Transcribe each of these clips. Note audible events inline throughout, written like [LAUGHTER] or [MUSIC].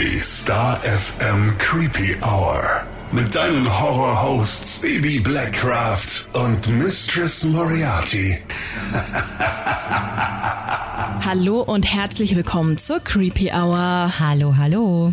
Die Star FM Creepy Hour. Mit deinen Horror-Hosts Baby Blackcraft und Mistress Moriarty. Hallo und herzlich willkommen zur Creepy Hour. Hallo, hallo.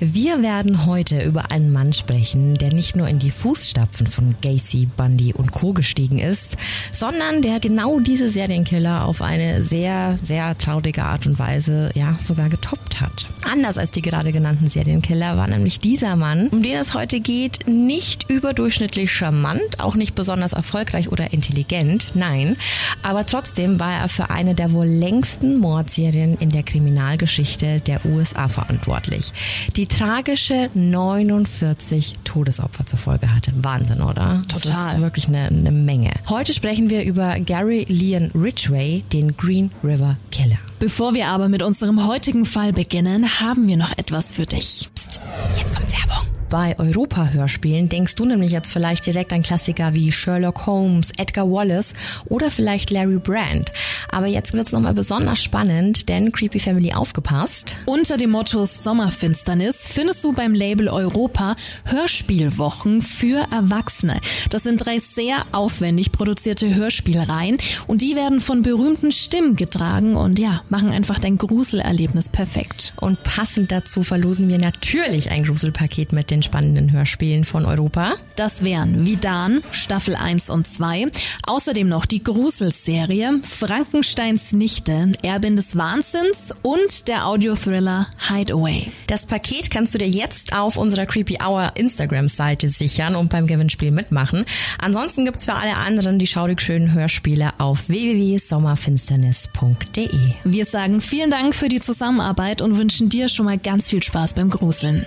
Wir werden heute über einen Mann sprechen, der nicht nur in die Fußstapfen von Gacy, Bundy und Co. gestiegen ist, sondern der genau diese Serienkiller auf eine sehr, sehr traurige Art und Weise, ja, sogar getoppt hat. Anders als die gerade genannten Serienkiller war nämlich dieser Mann, um den es heute geht, nicht überdurchschnittlich charmant, auch nicht besonders erfolgreich oder intelligent, nein, aber trotzdem war er für eine der wohl längsten Mordserien in der Kriminalgeschichte der USA verantwortlich. Die tragische 49 Todesopfer zur Folge hatte. Wahnsinn, oder? Total. Das ist wirklich eine, eine Menge. Heute sprechen wir über Gary Leon Ridgway, den Green River Killer. Bevor wir aber mit unserem heutigen Fall beginnen, haben wir noch etwas für dich. Psst, jetzt kommt Werbung. Bei Europa-Hörspielen denkst du nämlich jetzt vielleicht direkt an Klassiker wie Sherlock Holmes, Edgar Wallace oder vielleicht Larry Brand. Aber jetzt wird's nochmal besonders spannend, denn Creepy Family aufgepasst. Unter dem Motto Sommerfinsternis findest du beim Label Europa Hörspielwochen für Erwachsene. Das sind drei sehr aufwendig produzierte Hörspielreihen und die werden von berühmten Stimmen getragen und ja, machen einfach dein Gruselerlebnis perfekt. Und passend dazu verlosen wir natürlich ein Gruselpaket mit den spannenden Hörspielen von Europa. Das wären Vidan, Staffel 1 und 2. Außerdem noch die Gruselserie Frankensteins Nichte, Erbin des Wahnsinns und der Audiothriller Hideaway. Das Paket kannst du dir jetzt auf unserer Creepy Hour Instagram-Seite sichern und beim Gewinnspiel mitmachen. Ansonsten gibt's für alle anderen die schaurig schönen Hörspiele auf www.sommerfinsternis.de. Wir sagen vielen Dank für die Zusammenarbeit und wünschen dir schon mal ganz viel Spaß beim Gruseln.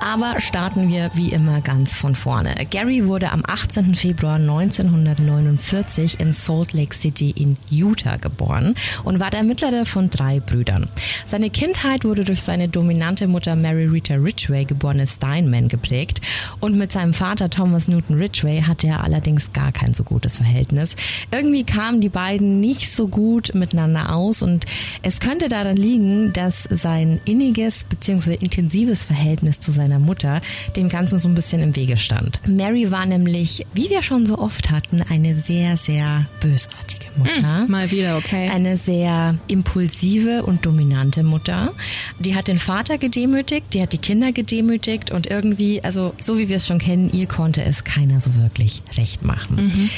Aber starten wir wie immer ganz von vorne. Gary wurde am 18. Februar 1949 in Salt Lake City in Utah geboren und war der mittlere von drei Brüdern. Seine Kindheit wurde durch seine dominante Mutter Mary Rita Ridgway, geborene Steinman, geprägt und mit seinem Vater Thomas Newton Ridgway hatte er allerdings gar kein so gutes Verhältnis. Irgendwie kamen die beiden nicht so gut miteinander aus und es könnte daran liegen, dass sein inniges bzw. intensives Verhältnis zu seiner Mutter dem Ganzen so ein bisschen im Wege stand. Mary war nämlich, wie wir schon so oft hatten, eine sehr, sehr bösartige Mutter. Mal wieder, okay. Eine sehr impulsive und dominante Mutter. Die hat den Vater gedemütigt, die hat die Kinder gedemütigt und irgendwie, also so wie wir es schon kennen, ihr konnte es keiner so wirklich recht machen.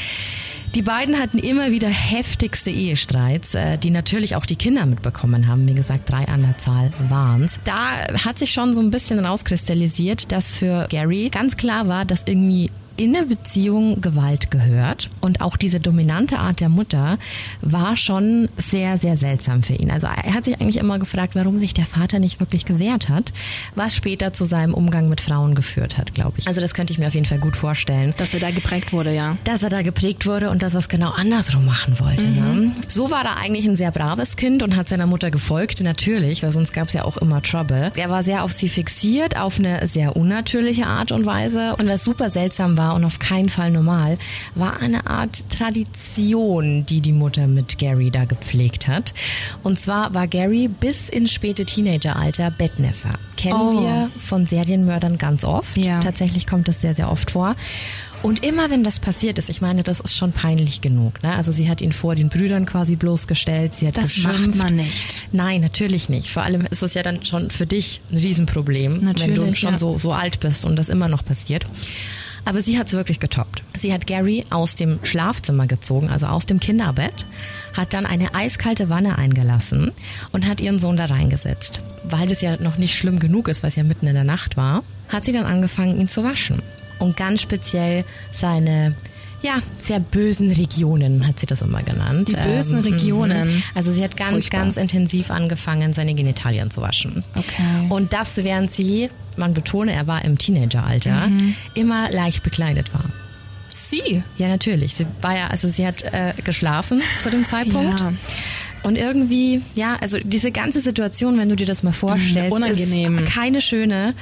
Die beiden hatten immer wieder heftigste Ehestreits, äh, die natürlich auch die Kinder mitbekommen haben. Wie gesagt, drei an der Zahl waren's. Da hat sich schon so ein bisschen rauskristallisiert, dass für Gary ganz klar war, dass irgendwie in der Beziehung Gewalt gehört und auch diese dominante Art der Mutter war schon sehr, sehr seltsam für ihn. Also er hat sich eigentlich immer gefragt, warum sich der Vater nicht wirklich gewehrt hat, was später zu seinem Umgang mit Frauen geführt hat, glaube ich. Also das könnte ich mir auf jeden Fall gut vorstellen. Dass er da geprägt wurde, ja. Dass er da geprägt wurde und dass er es genau andersrum machen wollte. Ne? So war er eigentlich ein sehr braves Kind und hat seiner Mutter gefolgt, natürlich, weil sonst gab es ja auch immer Trouble. Er war sehr auf sie fixiert, auf eine sehr unnatürliche Art und Weise. Und was super seltsam war und auf keinen Fall normal, war eine Art Tradition, die die Mutter mit Gary da gepflegt hat. Und zwar war Gary bis ins späte Teenageralter Bettnässer. Kennen Oh. wir von Serienmördern ganz oft. Ja. Tatsächlich kommt das sehr, sehr oft vor. Und immer wenn das passiert ist, ich meine, das ist schon peinlich genug. Ne? Also sie hat ihn vor den Brüdern quasi bloßgestellt, sie hat Das geschimpft. macht man nicht. Nein, natürlich nicht. Vor allem ist es ja dann schon für dich ein Riesenproblem, wenn du Natürlich, schon ja. so, so alt bist und das immer noch passiert. Aber sie hat es wirklich getoppt. Sie hat Gary aus dem Schlafzimmer gezogen, also aus dem Kinderbett, hat dann eine eiskalte Wanne eingelassen und hat ihren Sohn da reingesetzt. Weil das ja noch nicht schlimm genug ist, weil es ja mitten in der Nacht war, hat sie dann angefangen, ihn zu waschen. Und ganz speziell seine ja, sehr bösen Regionen hat sie das immer genannt. Die bösen Regionen. mhm. Also sie hat ganz, Furchtbar. ganz intensiv angefangen, seine Genitalien zu waschen. Okay. Und das, während sie, man betone, er war im Teenageralter, Mhm. immer leicht bekleidet war. Sie? Ja, natürlich. Sie war ja, also sie hat äh, geschlafen zu dem Zeitpunkt. Ja. Und irgendwie, ja, also diese ganze Situation, wenn du dir das mal vorstellst, unangenehm. ist keine schöne.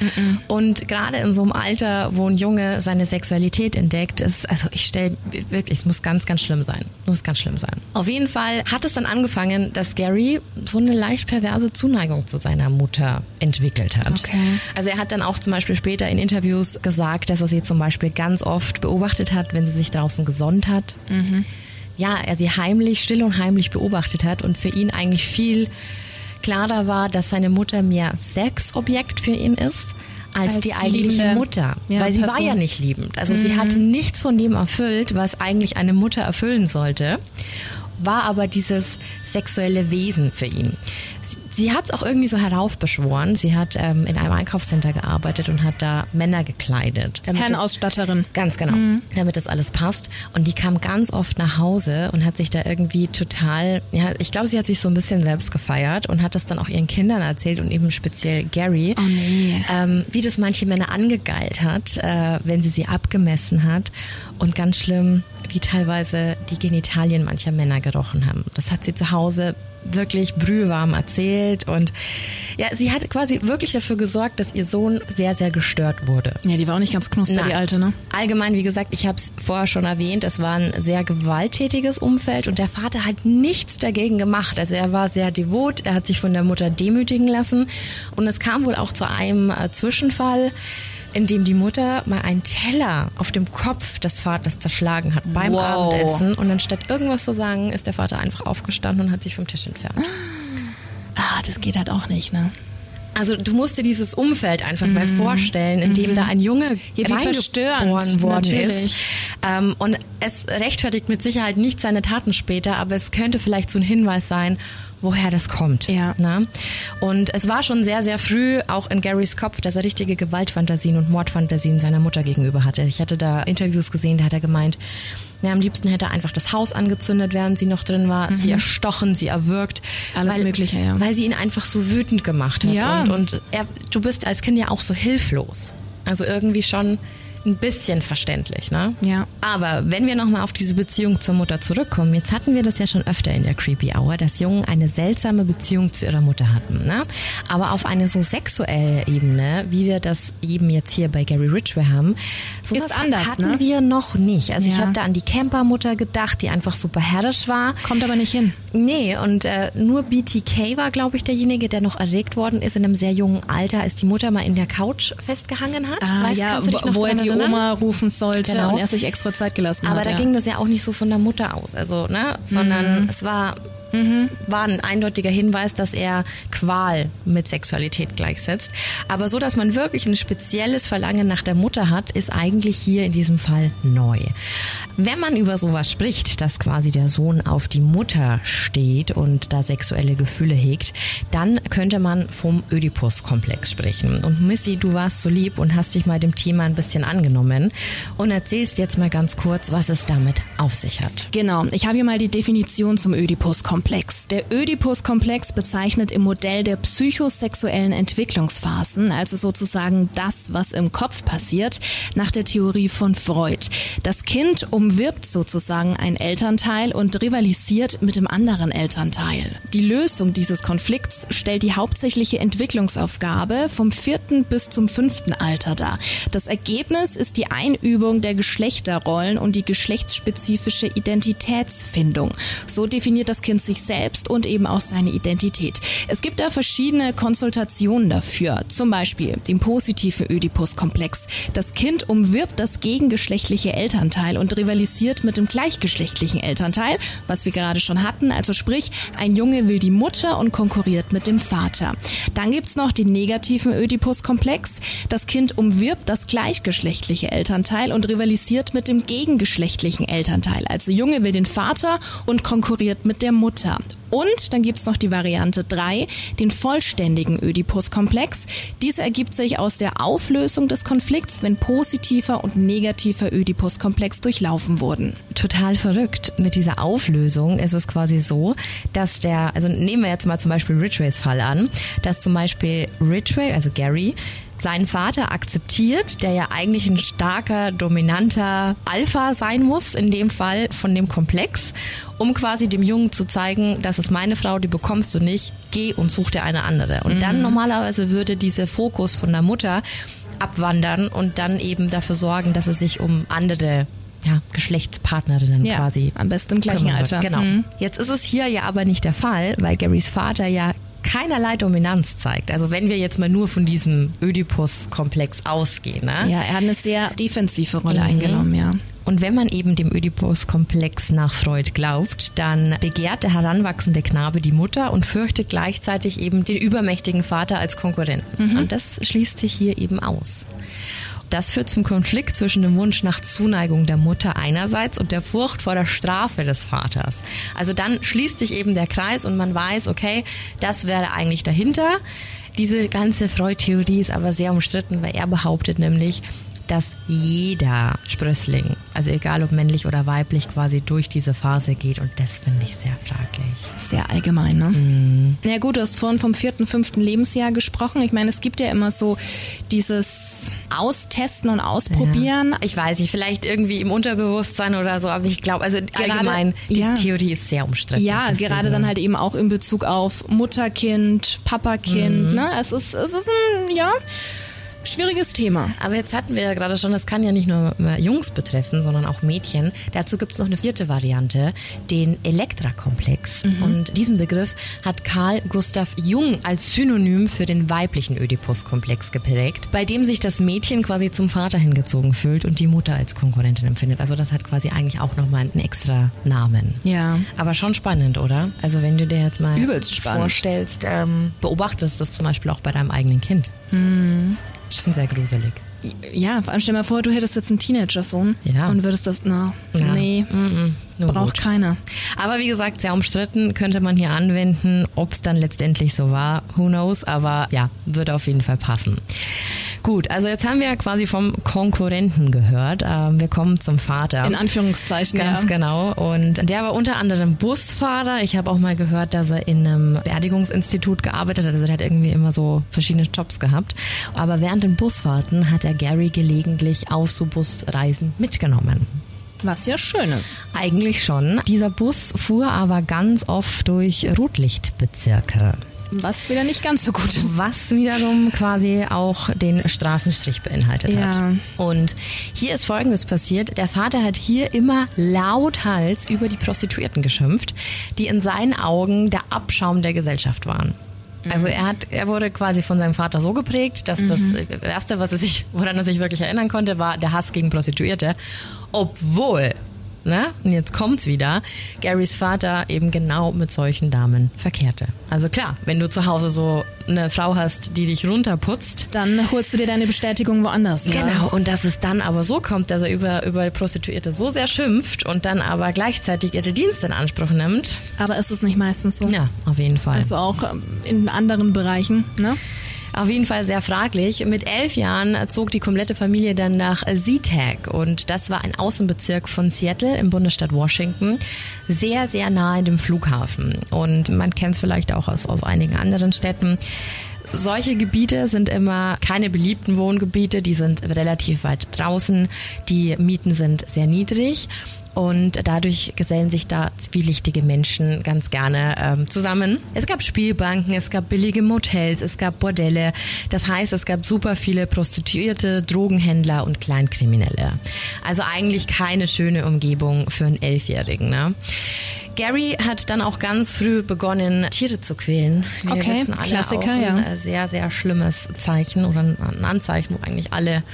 Und gerade in so einem Alter, wo ein Junge seine Sexualität entdeckt, ist, also ich stelle wirklich, es muss ganz, ganz schlimm sein. Muss ganz schlimm sein. Auf jeden Fall hat es dann angefangen, dass Gary so eine leicht perverse Zuneigung zu seiner Mutter entwickelt hat. Okay. Also er hat dann auch zum Beispiel später in Interviews gesagt, dass er sie zum Beispiel ganz oft beobachtet hat, wenn sie sich draußen gesonnt hat. Ja, er sie heimlich, still und heimlich beobachtet hat und für ihn eigentlich viel klarer war, dass seine Mutter mehr Sexobjekt für ihn ist. Als, Als die eigentliche liebende, Mutter. ja, weil sie war Person. ja nicht liebend. Also sie hat nichts von dem erfüllt, was eigentlich eine Mutter erfüllen sollte, war aber dieses sexuelle Wesen für ihn. Sie, hat es auch irgendwie so heraufbeschworen. Sie hat ähm, in einem Einkaufscenter gearbeitet und hat da Männer gekleidet. Herrenausstatterin. Ganz genau, damit das alles passt. Und die kam ganz oft nach Hause und hat sich da irgendwie total, ja, ich glaube, sie hat sich so ein bisschen selbst gefeiert und hat das dann auch ihren Kindern erzählt und eben speziell Gary, Oh nee. ähm, wie das manche Männer angegeilt hat, äh, wenn sie sie abgemessen hat. Und ganz schlimm, wie teilweise die Genitalien mancher Männer gerochen haben. Das hat sie zu Hause wirklich brühwarm erzählt und ja, sie hat quasi wirklich dafür gesorgt, dass ihr Sohn sehr, sehr gestört wurde. Ja, die war auch nicht ganz knusper, die alte, ne? Allgemein, wie gesagt, ich habe es vorher schon erwähnt, es war ein sehr gewalttätiges Umfeld und der Vater hat nichts dagegen gemacht. Also er war sehr devot, er hat sich von der Mutter demütigen lassen und es kam wohl auch zu einem äh, Zwischenfall, in dem die Mutter mal einen Teller auf dem Kopf des Vaters zerschlagen hat beim Wow. Abendessen und anstatt irgendwas zu sagen, ist der Vater einfach aufgestanden und hat sich vom Tisch entfernt. Ah, das geht halt auch nicht, ne? Also du musst dir dieses Umfeld einfach mal vorstellen, in dem da ein Junge Mhm. Ja, reingeboren worden natürlich. ist. Ähm, und es rechtfertigt mit Sicherheit nicht seine Taten später, aber es könnte vielleicht so ein Hinweis sein, woher das kommt. Ja. Ne? Und es war schon sehr, sehr früh auch in Garys Kopf, dass er richtige Gewaltfantasien und Mordfantasien seiner Mutter gegenüber hatte. Ich hatte da Interviews gesehen, da hat er gemeint, ja, am liebsten hätte er einfach das Haus angezündet, während sie noch drin war, sie erstochen, sie erwürgt. Mhm. Alles weil, Mögliche, ja. Weil sie ihn einfach so wütend gemacht hat. Ja. Und, und er, du bist als Kind ja auch so hilflos. Also irgendwie schon ein bisschen verständlich, ne? Ja. Aber wenn wir nochmal auf diese Beziehung zur Mutter zurückkommen, jetzt hatten wir das ja schon öfter in der Creepy Hour, dass Jungen eine seltsame Beziehung zu ihrer Mutter hatten, ne? Aber auf eine so sexuelle Ebene, wie wir das eben jetzt hier bei Gary Ridgway haben, sowas Ist anders, hatten ne? wir noch nicht. Also ich Ja. habe da an die Campermutter gedacht, die einfach super herrisch war. Kommt aber nicht hin. Nee, und äh, nur BTK war, glaube ich, derjenige, der noch erregt worden ist in einem sehr jungen Alter, als die Mutter mal in der Couch festgehangen hat. Ah, Weißt, ja, wo, wo er die? Oma rufen sollte Genau. und er sich extra Zeit gelassen Aber hat. da ja. ging das ja auch nicht so von der Mutter aus, also ne, sondern Mhm. es war war ein eindeutiger Hinweis, dass er Qual mit Sexualität gleichsetzt. Aber so, dass man wirklich ein spezielles Verlangen nach der Mutter hat, ist eigentlich hier in diesem Fall neu. Wenn man über sowas spricht, dass quasi der Sohn auf die Mutter steht und da sexuelle Gefühle hegt, dann könnte man vom Ödipus-Komplex sprechen. Und Missy, du warst so lieb und hast dich mal dem Thema ein bisschen angenommen und erzählst jetzt mal ganz kurz, was es damit auf sich hat. Genau, ich habe hier mal die Definition zum Ödipus-Komplex. Der Ödipus-Komplex bezeichnet im Modell der psychosexuellen Entwicklungsphasen, also sozusagen das, was im Kopf passiert, nach der Theorie von Freud. Das Kind umwirbt sozusagen ein Elternteil und rivalisiert mit dem anderen Elternteil. Die Lösung dieses Konflikts stellt die hauptsächliche Entwicklungsaufgabe vom vierten bis zum fünften Alter dar. Das Ergebnis ist die Einübung der Geschlechterrollen und die geschlechtsspezifische Identitätsfindung. So definiert das Kind sich selbst und eben auch seine Identität. Es gibt da verschiedene Konsultationen dafür, zum Beispiel den positiven Ödipus-Komplex. Das Kind umwirbt das gegengeschlechtliche Elternteil und rivalisiert mit dem gleichgeschlechtlichen Elternteil, was wir gerade schon hatten. Also sprich, ein Junge will die Mutter und konkurriert mit dem Vater. Dann gibt's noch den negativen Ödipus-Komplex. Das Kind umwirbt das gleichgeschlechtliche Elternteil und rivalisiert mit dem gegengeschlechtlichen Elternteil. Also Junge will den Vater und konkurriert mit der Mutter. Und dann gibt's noch die Variante 3, den vollständigen Ödipus-Komplex. Diese ergibt sich aus der Auflösung des Konflikts, wenn positiver und negativer Ödipus-Komplex durchlaufen wurden. total verrückt. Mit dieser Auflösung ist es quasi so, dass der, also nehmen wir jetzt mal zum Beispiel Ridgways Fall an, dass zum Beispiel Ridgway, also Gary, seinen Vater akzeptiert, der ja eigentlich ein starker, dominanter Alpha sein muss, in dem Fall von dem Komplex, um quasi dem Jungen zu zeigen, das ist meine Frau, die bekommst du nicht, geh und such dir eine andere. Und mhm. dann normalerweise würde dieser Fokus von der Mutter abwandern und dann eben dafür sorgen, dass es sich um andere ja, Geschlechtspartnerinnen ja, quasi. Am besten im gleichen Alter. Genau. Mhm. Jetzt ist es hier ja aber nicht der Fall, weil Garys Vater ja keinerlei Dominanz zeigt. Also wenn wir jetzt mal nur von diesem Ödipus-Komplex ausgehen. Ne? Ja, er hat eine sehr defensive Rolle mhm. eingenommen, ja. Und wenn man eben dem Ödipus-Komplex nach Freud glaubt, dann begehrt der heranwachsende Knabe die Mutter und fürchtet gleichzeitig eben den übermächtigen Vater als Konkurrenten. Mhm. Und das schließt sich hier eben aus. Das führt zum Konflikt zwischen dem Wunsch nach Zuneigung der Mutter einerseits und der Furcht vor der Strafe des Vaters. Also dann schließt sich eben der Kreis und man weiß, okay, das wäre eigentlich dahinter. Diese ganze Freud-Theorie ist aber sehr umstritten, weil er behauptet nämlich, dass jeder Sprössling, also egal ob männlich oder weiblich, quasi durch diese Phase geht und das finde ich sehr fraglich. Sehr allgemein, ne? Mhm. Ja gut, du hast vorhin vom vierten, fünften Lebensjahr gesprochen. Ich meine, es gibt ja immer so dieses Austesten und Ausprobieren. Ja. Ich weiß nicht, vielleicht irgendwie im Unterbewusstsein oder so, aber ich glaube, also gerade, allgemein, die ja. Theorie ist sehr umstritten. Ja, deswegen. gerade dann halt eben auch in Bezug auf Mutterkind, Papakind, mhm. ne? Es ist, es ist ein, ja, Schwieriges Thema. Aber jetzt hatten wir ja gerade schon, das kann ja nicht nur Jungs betreffen, sondern auch Mädchen. Dazu gibt es noch eine vierte Variante, den Elektra-Komplex. Mhm. Und diesen Begriff hat Karl Gustav Jung als Synonym für den weiblichen Ödipus-Komplex geprägt, bei dem sich das Mädchen quasi zum Vater hingezogen fühlt und die Mutter als Konkurrentin empfindet. Also das hat quasi eigentlich auch nochmal einen extra Namen. Ja. Aber schon spannend, oder? Also wenn du dir jetzt mal vorstellst, ähm, beobachtest das zum Beispiel auch bei deinem eigenen Kind. Mhm. Schon sehr gruselig. Ja, vor allem stell dir mal vor, du hättest jetzt einen Teenager-Sohn ja. und würdest das, na, ja. nee, mm -mm, braucht gut. keiner. Aber wie gesagt, sehr umstritten, könnte man hier anwenden. Ob es dann letztendlich so war, who knows, aber ja, würde auf jeden Fall passen. Gut, also jetzt haben wir quasi vom Konkurrenten gehört. Ähm, wir kommen zum Vater. In Anführungszeichen. Ganz ja. genau. Und der war unter anderem Busfahrer. Ich habe auch mal gehört, dass er in einem Beerdigungsinstitut gearbeitet hat. Also er hat irgendwie immer so verschiedene Jobs gehabt. Aber während den Busfahrten hat er Gary gelegentlich auf so Busreisen mitgenommen. Was ja schön ist. Eigentlich schon. Dieser Bus fuhr aber ganz oft durch Rotlichtbezirke. Was wieder nicht ganz so gut ist. Was wiederum quasi auch den Straßenstrich beinhaltet ja. hat. Und hier ist Folgendes passiert. Der Vater hat hier immer lauthals über die Prostituierten geschimpft, die in seinen Augen der Abschaum der Gesellschaft waren. Also mhm. er hat, er wurde quasi von seinem Vater so geprägt, dass mhm. das erste, was er sich, woran er sich wirklich erinnern konnte, war der Hass gegen Prostituierte. Obwohl ne? Und jetzt kommt's wieder. Garys Vater eben genau mit solchen Damen verkehrte. Also klar, wenn du zu Hause so eine Frau hast, die dich runterputzt, dann holst du dir deine Bestätigung woanders. Ja? Genau. Und dass es dann aber so kommt, dass er über über Prostituierte so sehr schimpft und dann aber gleichzeitig ihre Dienste in Anspruch nimmt. Aber ist es nicht meistens so? Ja, auf jeden Fall. Also auch ähm, in anderen Bereichen, ne? Auf jeden Fall sehr fraglich. Mit elf Jahren zog die komplette Familie dann nach SeaTac und das war ein Außenbezirk von Seattle im Bundesstaat Washington, sehr, sehr nahe dem Flughafen. Und man kennt es vielleicht auch aus, aus einigen anderen Städten. Solche Gebiete sind immer keine beliebten Wohngebiete, die sind relativ weit draußen, die Mieten sind sehr niedrig und dadurch gesellen sich da zwielichtige Menschen ganz gerne ähm, zusammen. Es gab Spielbanken, es gab billige Motels, es gab Bordelle. Das heißt, es gab super viele Prostituierte, Drogenhändler und Kleinkriminelle. Also eigentlich keine schöne Umgebung für einen Elfjährigen. Ne? Gary hat dann auch ganz früh begonnen, Tiere zu quälen. Wir okay, Klassiker, ja. Ein sehr, sehr schlimmes Zeichen oder ein Anzeichen, wo eigentlich alle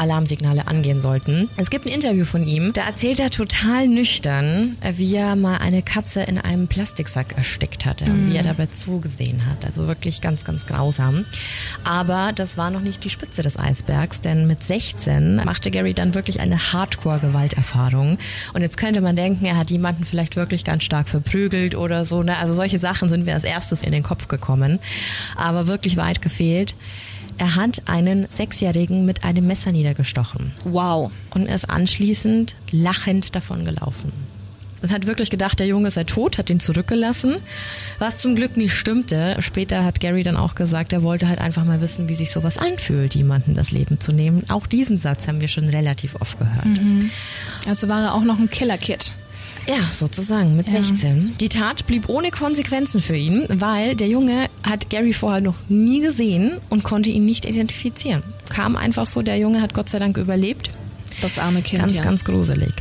Alarmsignale angehen sollten. Es gibt ein Interview von ihm, da erzählt er total nüchtern, wie er mal eine Katze in einem Plastiksack erstickt hatte mhm. und wie er dabei zugesehen hat. Also wirklich ganz, ganz grausam. Aber das war noch nicht die Spitze des Eisbergs, denn mit 16 machte Gary dann wirklich eine Hardcore-Gewalterfahrung. Und jetzt könnte man denken, er hat jemanden vielleicht wirklich ganz stark verprügelt oder so. Ne? Also solche Sachen sind mir als erstes in den Kopf gekommen. Aber wirklich weit gefehlt. Er hat einen Sechsjährigen mit einem Messer niedergestochen. Wow. Und ist anschließend lachend davon gelaufen. und hat wirklich gedacht, der Junge sei tot, hat ihn zurückgelassen, was zum Glück nicht stimmte. Später hat Gary dann auch gesagt, er wollte halt einfach mal wissen, wie sich sowas anfühlt, jemanden das Leben zu nehmen. Auch diesen Satz haben wir schon relativ oft gehört. Mhm. Also war er auch noch ein Killer-Kid. Ja, sozusagen, mit ja. 16. Die Tat blieb ohne Konsequenzen für ihn, weil der Junge hat Gary vorher noch nie gesehen und konnte ihn nicht identifizieren. Kam einfach so, der Junge hat Gott sei Dank überlebt das arme Kind. Ganz, ja. ganz gruselig.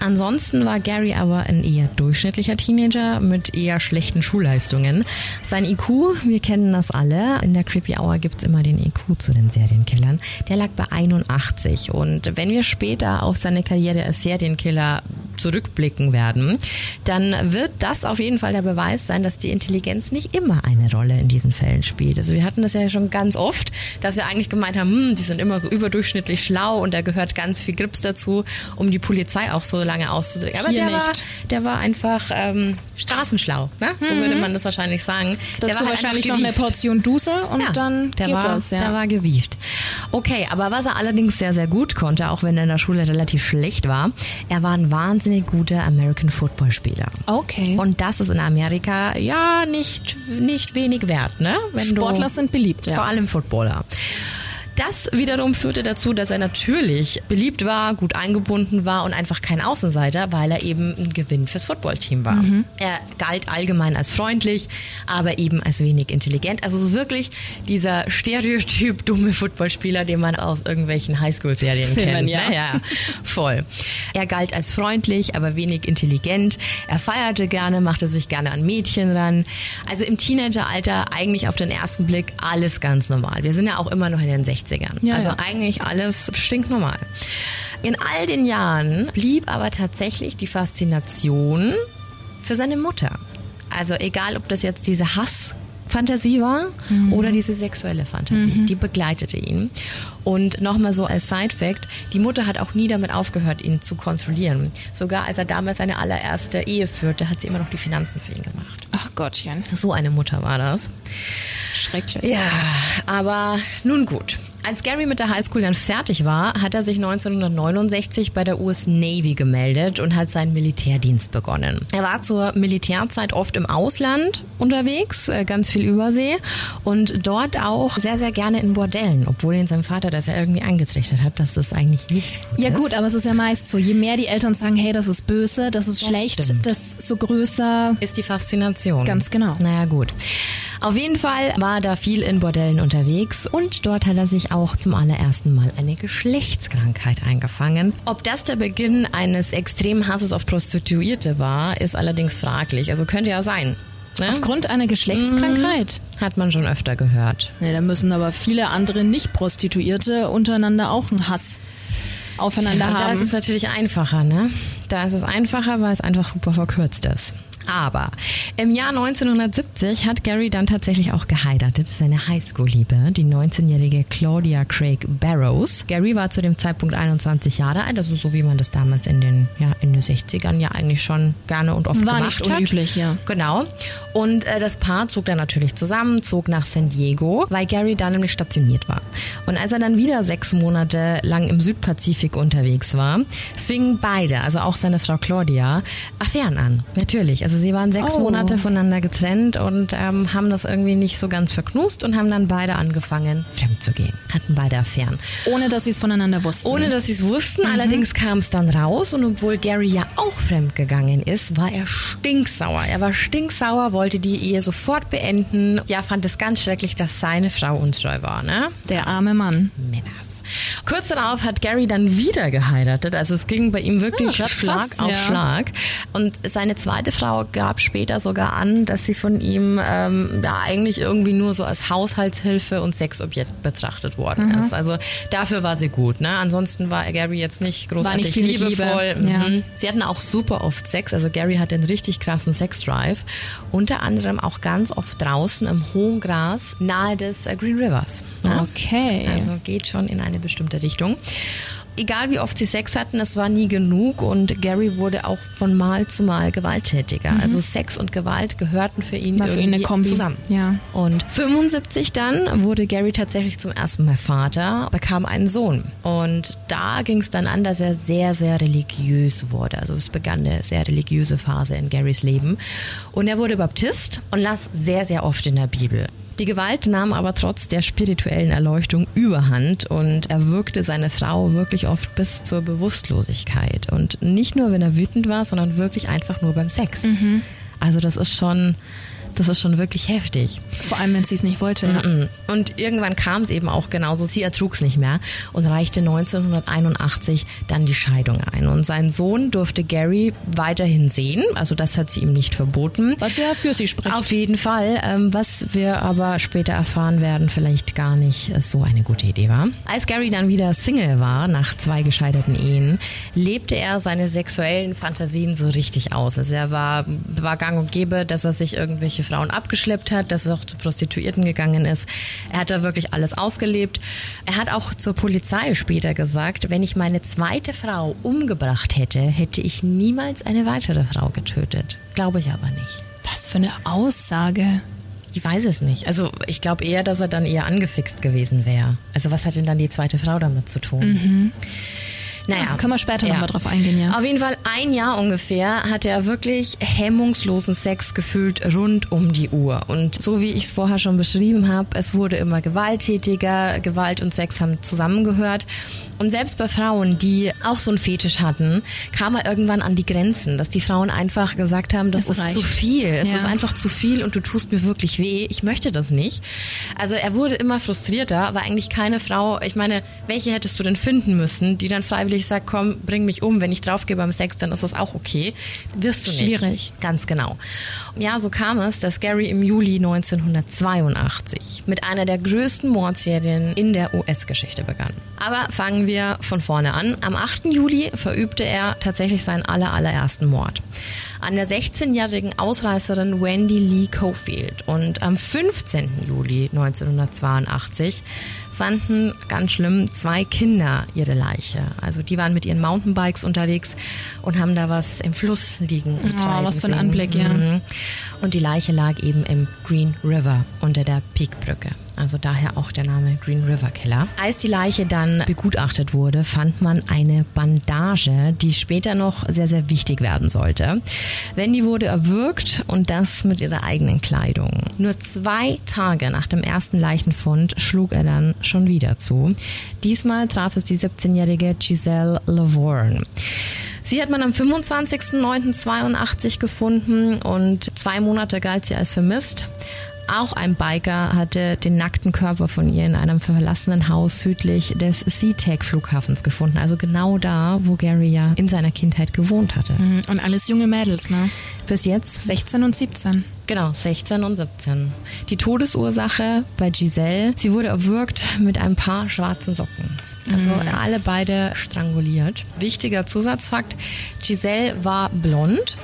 Ansonsten war Gary aber ein eher durchschnittlicher Teenager mit eher schlechten Schulleistungen. Sein IQ, wir kennen das alle. In der Creepy Hour gibt's immer den IQ zu den Serienkillern. Der lag bei 81. Und wenn wir später auf seine Karriere als Serienkiller zurückblicken werden, dann wird das auf jeden Fall der Beweis sein, dass die Intelligenz nicht immer eine Rolle in diesen Fällen spielt. Also wir hatten das ja schon ganz oft, dass wir eigentlich gemeint haben, hm, die sind immer so überdurchschnittlich schlau und da gehört ganz viel Grips dazu, um die Polizei auch so lange auszudrücken. Aber der war, der war einfach ähm, straßenschlau, ne? so mhm. würde man das wahrscheinlich sagen. Dazu der war halt wahrscheinlich noch eine Portion Dusel und ja, dann der geht war, das. Ja. Der war gewieft. Okay, aber was er allerdings sehr, sehr gut konnte, auch wenn er in der Schule relativ schlecht war, er war ein wahnsinnig guter American Football Spieler. Okay. Und das ist in Amerika ja nicht, nicht wenig wert, ne? Wenn Sportler sind beliebt, ja. Vor allem Footballer. Das wiederum führte dazu, dass er natürlich beliebt war, gut eingebunden war und einfach kein Außenseiter, weil er eben ein Gewinn fürs Footballteam war. Mhm. Er galt allgemein als freundlich, aber eben als wenig intelligent. Also so wirklich dieser Stereotyp dumme Footballspieler, den man aus irgendwelchen Highschool-Serien kennt. Ja. Naja, voll. Er galt als freundlich, aber wenig intelligent. Er feierte gerne, machte sich gerne an Mädchen ran. Also im Teenageralter eigentlich auf den ersten Blick alles ganz normal. Wir sind ja auch immer noch in den 60 60ern. Ja, also ja. eigentlich alles stinknormal. In all den Jahren blieb aber tatsächlich die Faszination für seine Mutter. Also egal, ob das jetzt diese Hass Fantasie war mhm. oder diese sexuelle Fantasie. Mhm. Die begleitete ihn. Und nochmal so als Side-Fact, die Mutter hat auch nie damit aufgehört, ihn zu kontrollieren. Sogar als er damals seine allererste Ehe führte, hat sie immer noch die Finanzen für ihn gemacht. Ach Gottchen. So eine Mutter war das. Schrecklich. Ja, aber nun gut. Als Gary mit der Highschool dann fertig war, hat er sich 1969 bei der US Navy gemeldet und hat seinen Militärdienst begonnen. Er war zur Militärzeit oft im Ausland unterwegs, äh, ganz viel Übersee und dort auch sehr, sehr gerne in Bordellen, obwohl ihn sein Vater das ja irgendwie angetrichtert hat, dass das eigentlich nicht gut Ja ist. gut, aber es ist ja meist so, je mehr die Eltern sagen, hey, das ist böse, das ist das schlecht, stimmt. desto größer ist die Faszination. Ganz genau. Naja gut. Auf jeden Fall war da viel in Bordellen unterwegs und dort hat er sich auch zum allerersten Mal eine Geschlechtskrankheit eingefangen. Ob das der Beginn eines extremen Hasses auf Prostituierte war, ist allerdings fraglich. Also könnte ja sein. Ne? Aufgrund einer Geschlechtskrankheit? Mhm. Hat man schon öfter gehört. Nee, da müssen aber viele andere Nicht-Prostituierte untereinander auch einen Hass aufeinander ja, haben. Da ist es natürlich einfacher, ne? Da ist es einfacher, weil es einfach super verkürzt ist. Aber im Jahr 1970 hat Gary dann tatsächlich auch geheiratet. Seine Highschool-Liebe, die 19-jährige Claudia Craig Barrows. Gary war zu dem Zeitpunkt 21 Jahre alt, also so wie man das damals in den, ja, in den 60ern ja eigentlich schon gerne und oft war gemacht nicht unüblich, ja. Genau. Und äh, das Paar zog dann natürlich zusammen, zog nach San Diego, weil Gary da nämlich stationiert war. Und als er dann wieder sechs Monate lang im Südpazifik unterwegs war, fingen beide, also auch seine Frau Claudia, Affären an. Natürlich. Also also sie waren sechs oh. Monate voneinander getrennt und ähm, haben das irgendwie nicht so ganz verknust und haben dann beide angefangen, fremd zu gehen. Hatten beide Affären. Ohne dass sie es voneinander wussten. Ohne dass sie es wussten. Mhm. Allerdings kam es dann raus und obwohl Gary ja auch fremd gegangen ist, war er stinksauer. Er war stinksauer, wollte die Ehe sofort beenden. Ja, fand es ganz schrecklich, dass seine Frau untreu war. Ne? Der arme Mann. Männers. Kurz darauf hat Gary dann wieder geheiratet. Also es ging bei ihm wirklich ja, Schlag auf ja. Schlag. Und seine zweite Frau gab später sogar an, dass sie von ihm ähm, ja eigentlich irgendwie nur so als Haushaltshilfe und Sexobjekt betrachtet worden mhm. ist. Also dafür war sie gut. Ne? Ansonsten war Gary jetzt nicht großartig nicht liebevoll. Liebe. Ja. Mhm. Sie hatten auch super oft Sex. Also Gary hatte einen richtig krassen Sexdrive. Unter anderem auch ganz oft draußen im hohen Gras nahe des äh, Green Rivers. Ne? Okay. Also geht schon in eine bestimmte Richtung. egal wie oft sie Sex hatten, es war nie genug und Gary wurde auch von Mal zu Mal gewalttätiger. Mhm. Also Sex und Gewalt gehörten für ihn, war für ihn eine Kombi. zusammen. Ja. Und 75 dann wurde Gary tatsächlich zum ersten Mal Vater, bekam einen Sohn. Und da ging es dann an, dass er sehr, sehr religiös wurde. Also es begann eine sehr religiöse Phase in Garys Leben. Und er wurde Baptist und las sehr, sehr oft in der Bibel. Die Gewalt nahm aber trotz der spirituellen Erleuchtung überhand und er wirkte seine Frau wirklich oft bis zur Bewusstlosigkeit. Und nicht nur, wenn er wütend war, sondern wirklich einfach nur beim Sex. Mhm. Also das ist schon das ist schon wirklich heftig. Vor allem, wenn sie es nicht wollte. Ja. Und irgendwann kam es eben auch genauso. Sie ertrug es nicht mehr und reichte 1981 dann die Scheidung ein. Und sein Sohn durfte Gary weiterhin sehen. Also das hat sie ihm nicht verboten. Was ja für sie spricht. Auf jeden Fall. Ähm, was wir aber später erfahren werden, vielleicht gar nicht so eine gute Idee war. Als Gary dann wieder Single war, nach zwei gescheiterten Ehen, lebte er seine sexuellen Fantasien so richtig aus. Also er war, war gang und gäbe, dass er sich irgendwelche Frauen abgeschleppt hat, dass er auch zu Prostituierten gegangen ist. Er hat da wirklich alles ausgelebt. Er hat auch zur Polizei später gesagt, wenn ich meine zweite Frau umgebracht hätte, hätte ich niemals eine weitere Frau getötet. Glaube ich aber nicht. Was für eine Aussage. Ich weiß es nicht. Also ich glaube eher, dass er dann eher angefixt gewesen wäre. Also was hat denn dann die zweite Frau damit zu tun? Mhm. Naja, ja, können wir später ja. nochmal drauf eingehen, ja. Auf jeden Fall ein Jahr ungefähr hatte er wirklich hemmungslosen Sex gefühlt rund um die Uhr. Und so wie ich es vorher schon beschrieben habe, es wurde immer gewalttätiger, Gewalt und Sex haben zusammengehört. Und selbst bei Frauen, die auch so einen Fetisch hatten, kam er irgendwann an die Grenzen, dass die Frauen einfach gesagt haben, das es ist reicht. zu viel, es ja. ist einfach zu viel und du tust mir wirklich weh, ich möchte das nicht. Also er wurde immer frustrierter, aber eigentlich keine Frau, ich meine, welche hättest du denn finden müssen, die dann freiwillig sagt, komm, bring mich um, wenn ich draufgehe beim Sex, dann ist das auch okay. Wirst du nicht. Schwierig. Ganz genau. Ja, so kam es, dass Gary im Juli 1982 mit einer der größten Mordserien in der US-Geschichte begann. Aber fangen wir von vorne an. Am 8. Juli verübte er tatsächlich seinen aller, allerersten Mord an der 16-jährigen Ausreißerin Wendy Lee Cofield. Und am 15. Juli 1982 fanden ganz schlimm zwei Kinder ihre Leiche. Also die waren mit ihren Mountainbikes unterwegs und haben da was im Fluss liegen. Oh, was für ein Anblick, ja. Mhm. Und die Leiche lag eben im Green River unter der Peakbrücke. Also daher auch der Name Green River Killer. Als die Leiche dann begutachtet wurde, fand man eine Bandage, die später noch sehr, sehr wichtig werden sollte. Wendy wurde erwürgt und das mit ihrer eigenen Kleidung. Nur zwei Tage nach dem ersten Leichenfund schlug er dann schon wieder zu. Diesmal traf es die 17-jährige Giselle Lavorne. Sie hat man am 25.09.82 gefunden und zwei Monate galt sie als vermisst. Auch ein Biker hatte den nackten Körper von ihr in einem verlassenen Haus südlich des SeaTac-Flughafens gefunden. Also genau da, wo Gary ja in seiner Kindheit gewohnt hatte. Mhm. Und alles junge Mädels, ne? Bis jetzt? 16 und 17. Genau, 16 und 17. Die Todesursache bei Giselle, sie wurde erwürgt mit ein paar schwarzen Socken. Also mhm. alle beide stranguliert. Wichtiger Zusatzfakt, Giselle war blond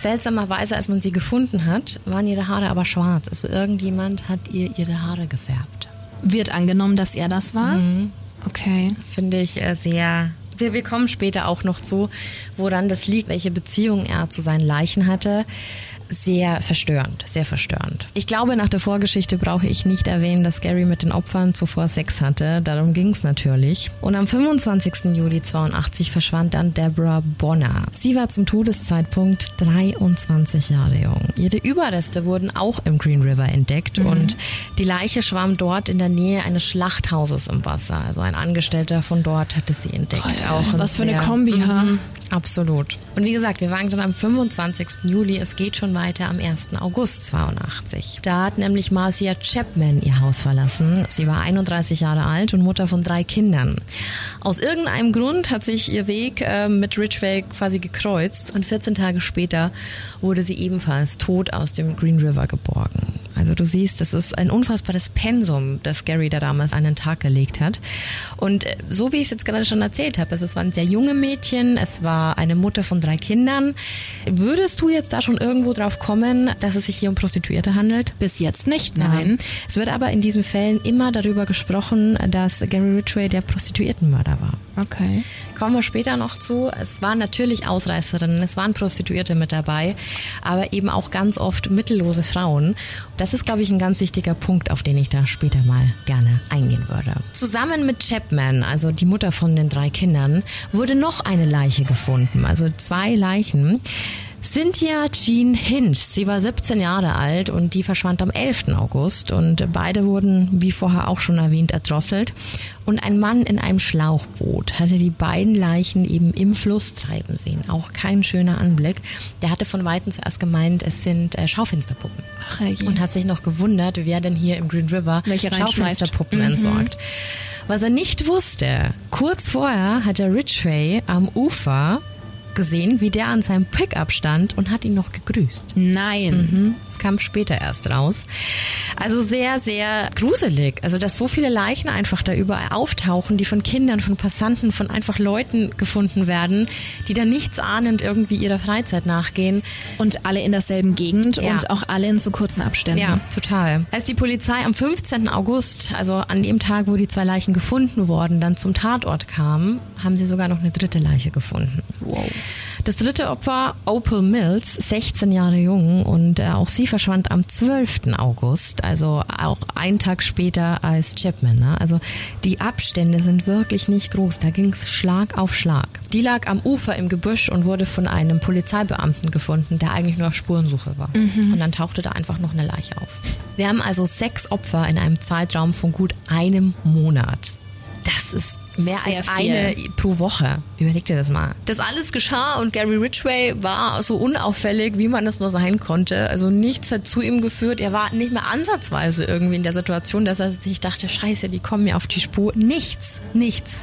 Seltsamerweise, als man sie gefunden hat, waren ihre Haare aber schwarz. Also irgendjemand hat ihr ihre Haare gefärbt. Wird angenommen, dass er das war? Mhm. Okay. Finde ich äh, sehr wir, wir kommen später auch noch zu, woran das liegt, welche Beziehung er zu seinen Leichen hatte sehr verstörend, sehr verstörend. Ich glaube, nach der Vorgeschichte brauche ich nicht erwähnen, dass Gary mit den Opfern zuvor Sex hatte. Darum ging es natürlich. Und am 25. Juli 82 verschwand dann Deborah Bonner. Sie war zum Todeszeitpunkt 23 Jahre jung. Ihre Überreste wurden auch im Green River entdeckt mhm. und die Leiche schwamm dort in der Nähe eines Schlachthauses im Wasser. Also ein Angestellter von dort hatte sie entdeckt. Oh ja, auch was für eine Kombi, ha? Absolut. Und wie gesagt, wir waren dann am 25. Juli. Es geht schon weiter am 1. August 82. Da hat nämlich Marcia Chapman ihr Haus verlassen. Sie war 31 Jahre alt und Mutter von drei Kindern. Aus irgendeinem Grund hat sich ihr Weg äh, mit Ridgway quasi gekreuzt und 14 Tage später wurde sie ebenfalls tot aus dem Green River geborgen. Also du siehst, das ist ein unfassbares Pensum, das Gary da damals an den Tag gelegt hat. Und äh, so wie ich es jetzt gerade schon erzählt habe, es waren sehr junge Mädchen, es war eine Mutter von drei Kindern. Würdest du jetzt da schon irgendwo drauf kommen, dass es sich hier um Prostituierte handelt? Bis jetzt nicht, nein. Ja. Es wird aber in diesen Fällen immer darüber gesprochen, dass Gary Ridgway der Prostituiertenmörder war. Okay. Kommen wir später noch zu. Es waren natürlich Ausreißerinnen, es waren Prostituierte mit dabei, aber eben auch ganz oft mittellose Frauen. Das ist, glaube ich, ein ganz wichtiger Punkt, auf den ich da später mal gerne eingehen würde. Zusammen mit Chapman, also die Mutter von den drei Kindern, wurde noch eine Leiche gefunden, also zwei Leichen. Cynthia Jean Hinch, sie war 17 Jahre alt und die verschwand am 11. August und beide wurden, wie vorher auch schon erwähnt, erdrosselt. Und ein Mann in einem Schlauchboot hatte die beiden Leichen eben im Fluss treiben sehen. Auch kein schöner Anblick. Der hatte von Weitem zuerst gemeint, es sind äh, Schaufensterpuppen. Ach, hey. Und hat sich noch gewundert, wer denn hier im Green River Welche Schaufensterpuppen mhm. entsorgt. Was er nicht wusste, kurz vorher hat der Ridgway am Ufer gesehen, wie der an seinem Pickup stand und hat ihn noch gegrüßt. Nein. Mhm. Das kam später erst raus. Also sehr, sehr gruselig. Also, dass so viele Leichen einfach da überall auftauchen, die von Kindern, von Passanten, von einfach Leuten gefunden werden, die da nichts ahnend irgendwie ihrer Freizeit nachgehen. Und alle in derselben Gegend Ja. und auch alle in so kurzen Abständen. Ja, total. Als die Polizei am 15. August, also an dem Tag, wo die zwei Leichen gefunden wurden, dann zum Tatort kam, haben sie sogar noch eine dritte Leiche gefunden. Wow. Das dritte Opfer, Opal Mills, 16 Jahre jung und äh, auch sie verschwand am 12. August, also auch einen Tag später als Chapman. Ne? Also die Abstände sind wirklich nicht groß, da ging es Schlag auf Schlag. Die lag am Ufer im Gebüsch und wurde von einem Polizeibeamten gefunden, der eigentlich nur auf Spurensuche war. Und dann tauchte da einfach noch eine Leiche auf. Wir haben also sechs Opfer in einem Zeitraum von gut einem Monat. Das ist mehr Sehr als viel. eine pro Woche. Überleg dir das mal. Das alles geschah und Gary Ridgway war so unauffällig, wie man das nur sein konnte. Also nichts hat zu ihm geführt. Er war nicht mehr ansatzweise irgendwie in der Situation, dass er sich dachte, scheiße, die kommen mir auf die Spur. Nichts, nichts.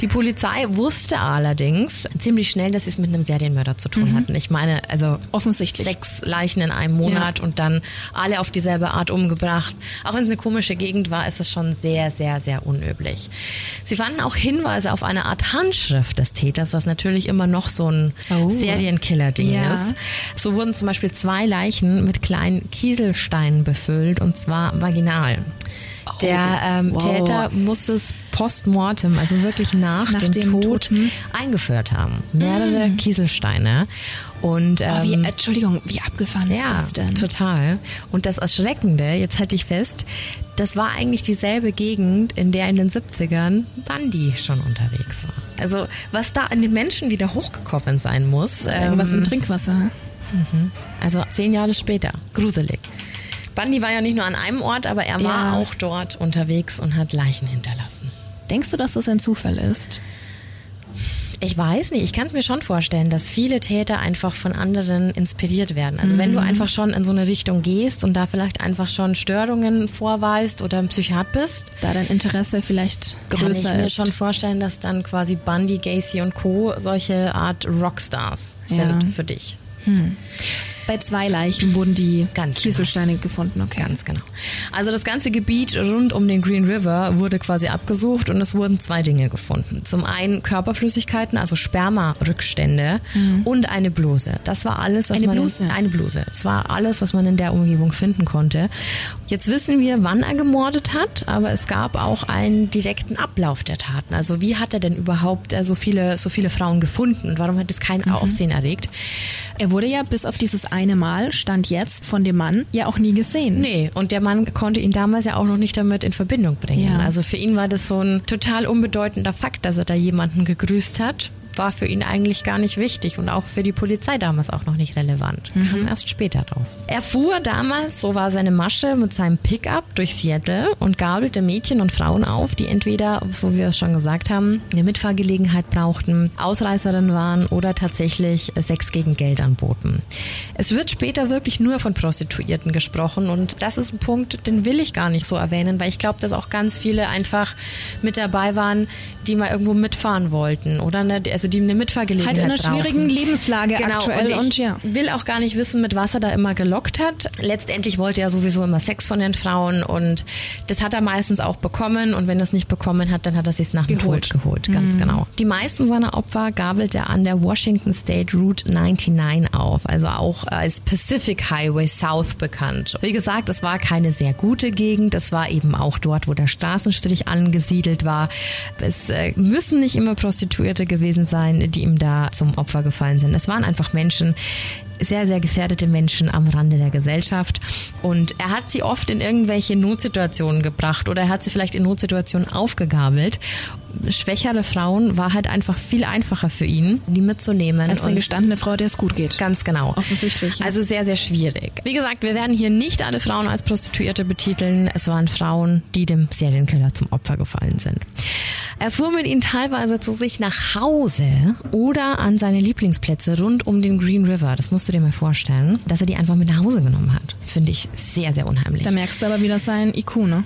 Die Polizei wusste allerdings ziemlich schnell, dass sie es mit einem Serienmörder zu tun hatten. Ich meine, also Offensichtlich. sechs Leichen in einem Monat und dann alle auf dieselbe Art umgebracht. Auch wenn es eine komische Gegend war, ist es schon sehr, sehr, sehr unüblich. Sie fanden auch Hinweise auf eine Art Handschrift des Täters, was natürlich immer noch so ein Oh. Serienkiller-Ding Ja. ist. So wurden zum Beispiel zwei Leichen mit kleinen Kieselsteinen befüllt und zwar vaginal. Der ähm, wow. Täter muss es postmortem, also wirklich nach, Nach dem, dem Tod, hm. eingeführt haben. Mehrere Kieselsteine. Und ähm, Oh, wie, Entschuldigung, wie abgefahren ist ja, das denn? total. Und das Erschreckende, jetzt halte ich fest, das war eigentlich dieselbe Gegend, in der in den 70ern Bundy schon unterwegs war. Also was da an den Menschen wieder hochgekommen sein muss. Irgendwas ähm, im Trinkwasser. also zehn Jahre später. Gruselig. Bundy war ja nicht nur an einem Ort, aber er war Ja. auch dort unterwegs und hat Leichen hinterlassen. Denkst du, dass das ein Zufall ist? Ich weiß nicht, ich kann es mir schon vorstellen, dass viele Täter einfach von anderen inspiriert werden. Also wenn du einfach schon in so eine Richtung gehst und da vielleicht einfach schon Störungen vorweist oder ein Psychiat bist, Da dein Interesse vielleicht kann ich größer mir ist. schon vorstellen, dass dann quasi Bundy, Gacy und Co. solche Art Rockstars Ja. sind für dich. Bei zwei Leichen wurden die Ganz Kieselsteine gefunden, okay. Ganz genau. Also das ganze Gebiet rund um den Green River wurde quasi abgesucht und es wurden zwei Dinge gefunden. Zum einen Körperflüssigkeiten, also Sperma-Rückstände und eine Bluse. Das war alles, was Eine man Bluse? In, eine Bluse. Das war alles, was man in der Umgebung finden konnte. Jetzt wissen wir, wann er gemordet hat, aber es gab auch einen direkten Ablauf der Taten. Also wie hat er denn überhaupt äh, so viele so viele Frauen gefunden und warum hat es kein Aufsehen erregt? Er wurde ja bis auf dieses eine Mal, stand jetzt von dem Mann, ja auch nie gesehen. Nee, und der Mann konnte ihn damals ja auch noch nicht damit in Verbindung bringen. Ja. Also für ihn war das so ein total unbedeutender Fakt, dass er da jemanden gegrüßt hat. War für ihn eigentlich gar nicht wichtig und auch für die Polizei damals auch noch nicht relevant. Kam erst später raus. Er fuhr damals, so war seine Masche, mit seinem Pickup durch Seattle und gabelte Mädchen und Frauen auf, die entweder, so wie wir es schon gesagt haben, eine Mitfahrgelegenheit brauchten, Ausreißerinnen waren oder tatsächlich Sex gegen Geld anboten. Es wird später wirklich nur von Prostituierten gesprochen und das ist ein Punkt, den will ich gar nicht so erwähnen, weil ich glaube, dass auch ganz viele einfach mit dabei waren, die mal irgendwo mitfahren wollten oder ne? also also die eine Mitfahrgelegenheit Halt in einer brauchen. schwierigen Lebenslage Genau, aktuell und, und, ja. will auch gar nicht wissen, mit was er da immer gelockt hat. Letztendlich wollte er sowieso immer Sex von den Frauen und das hat er meistens auch bekommen und wenn er es nicht bekommen hat, dann hat er sich nach dem Geholt. Tod geholt, ganz genau. Die meisten seiner Opfer gabelt er an der Washington State Route 99 auf, also auch als Pacific Highway South bekannt. Wie gesagt, es war keine sehr gute Gegend, es war eben auch dort, wo der Straßenstrich angesiedelt war. Es äh, müssen nicht immer Prostituierte gewesen sein, die ihm da zum Opfer gefallen sind. Es waren einfach Menschen, sehr, sehr gefährdete Menschen am Rande der Gesellschaft. Und er hat sie oft in irgendwelche Notsituationen gebracht oder er hat sie vielleicht in Notsituationen aufgegabelt. Schwächere Frauen war halt einfach viel einfacher für ihn, die mitzunehmen. Als eine gestandene Frau, der es gut geht. Ganz genau. Offensichtlich, ja. Also sehr, sehr schwierig. Wie gesagt, wir werden hier nicht alle Frauen als Prostituierte betiteln. Es waren Frauen, die dem Serienkiller zum Opfer gefallen sind. Er fuhr mit ihnen teilweise zu sich nach Hause oder an seine Lieblingsplätze rund um den Green River. Das musst du dir mal vorstellen, dass er die einfach mit nach Hause genommen hat. Finde ich sehr, sehr unheimlich. Da merkst du aber wieder sein IQ, ne?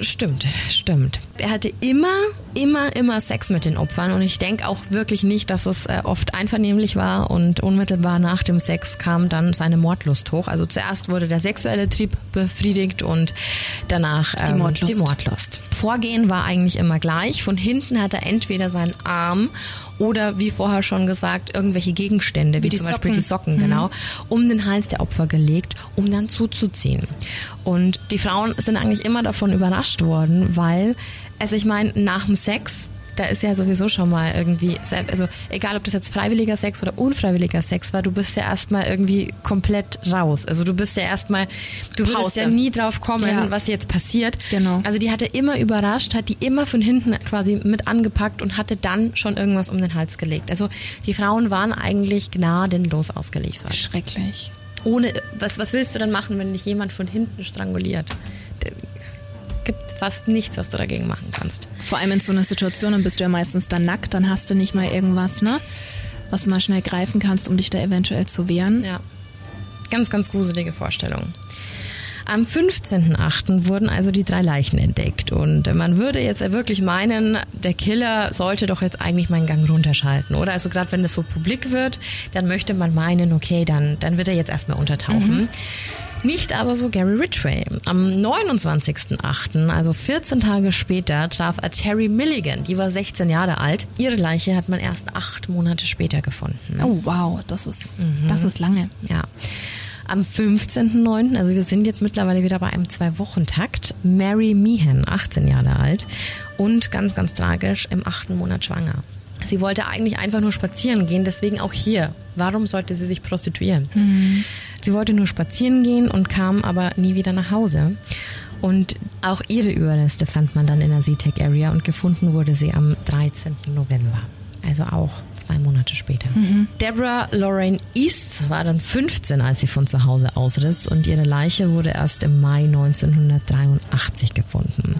Stimmt, stimmt. Er hatte immer, immer, immer Sex mit den Opfern und ich denke auch wirklich nicht, dass es äh, oft einvernehmlich war und unmittelbar nach dem Sex kam dann seine Mordlust hoch. Also zuerst wurde der sexuelle Trieb befriedigt und danach ähm, Mordlust. die Mordlust. Vorgehen war eigentlich immer gleich. Von hinten hat er entweder seinen Arm oder wie vorher schon gesagt, irgendwelche Gegenstände, wie, die zum Beispiel Socken. die Socken, genau, um den Hals der Opfer gelegt, um dann zuzuziehen. Und die Frauen sind eigentlich immer davon überrascht worden, weil, also ich meine, nach dem Sex, da ist ja sowieso schon mal irgendwie, also egal ob das jetzt freiwilliger Sex oder unfreiwilliger Sex war, du bist ja erstmal irgendwie komplett raus. Also du bist ja erstmal, du würdest Pause. ja nie drauf kommen, Ja. was jetzt passiert. Genau. Also die hatte immer überrascht, hat die immer von hinten quasi mit angepackt und hatte dann schon irgendwas um den Hals gelegt. Also die Frauen waren eigentlich gnadenlos ausgeliefert. Schrecklich. Ohne, was, was willst du dann machen, wenn dich jemand von hinten stranguliert? Gibt fast nichts, was du dagegen machen kannst. Vor allem in so einer Situation, dann bist du ja meistens dann nackt, dann hast du nicht mal irgendwas, ne? Was du mal schnell greifen kannst, um dich da eventuell zu wehren. Ja. Ganz, ganz gruselige Vorstellung. Am 15.8. wurden also die drei Leichen entdeckt und man würde jetzt wirklich meinen, der Killer sollte doch jetzt eigentlich mal einen Gang runterschalten, oder? Also gerade wenn das so publik wird, dann möchte man meinen, okay, dann, dann wird er jetzt erstmal untertauchen. Nicht aber so Gary Ridgway. Am 29.8., also 14 Tage später, traf er Terry Milligan. Die war 16 Jahre alt. Ihre Leiche hat man erst acht Monate später gefunden. Oh wow, das ist, das ist lange. Ja. Am 15.09., also wir sind jetzt mittlerweile wieder bei einem Zwei-Wochen-Takt, Mary Meehan, 18 Jahre alt und ganz, ganz tragisch im achten Monat schwanger. Sie wollte eigentlich einfach nur spazieren gehen, deswegen auch hier. Warum sollte sie sich prostituieren? Sie wollte nur spazieren gehen und kam aber nie wieder nach Hause. Und auch ihre Überreste fand man dann in der SeaTech Area und gefunden wurde sie am 13. November. Also auch zwei Monate später. Deborah Lorraine East war dann 15, als sie von zu Hause ausriss und ihre Leiche wurde erst im Mai 1983 gefunden.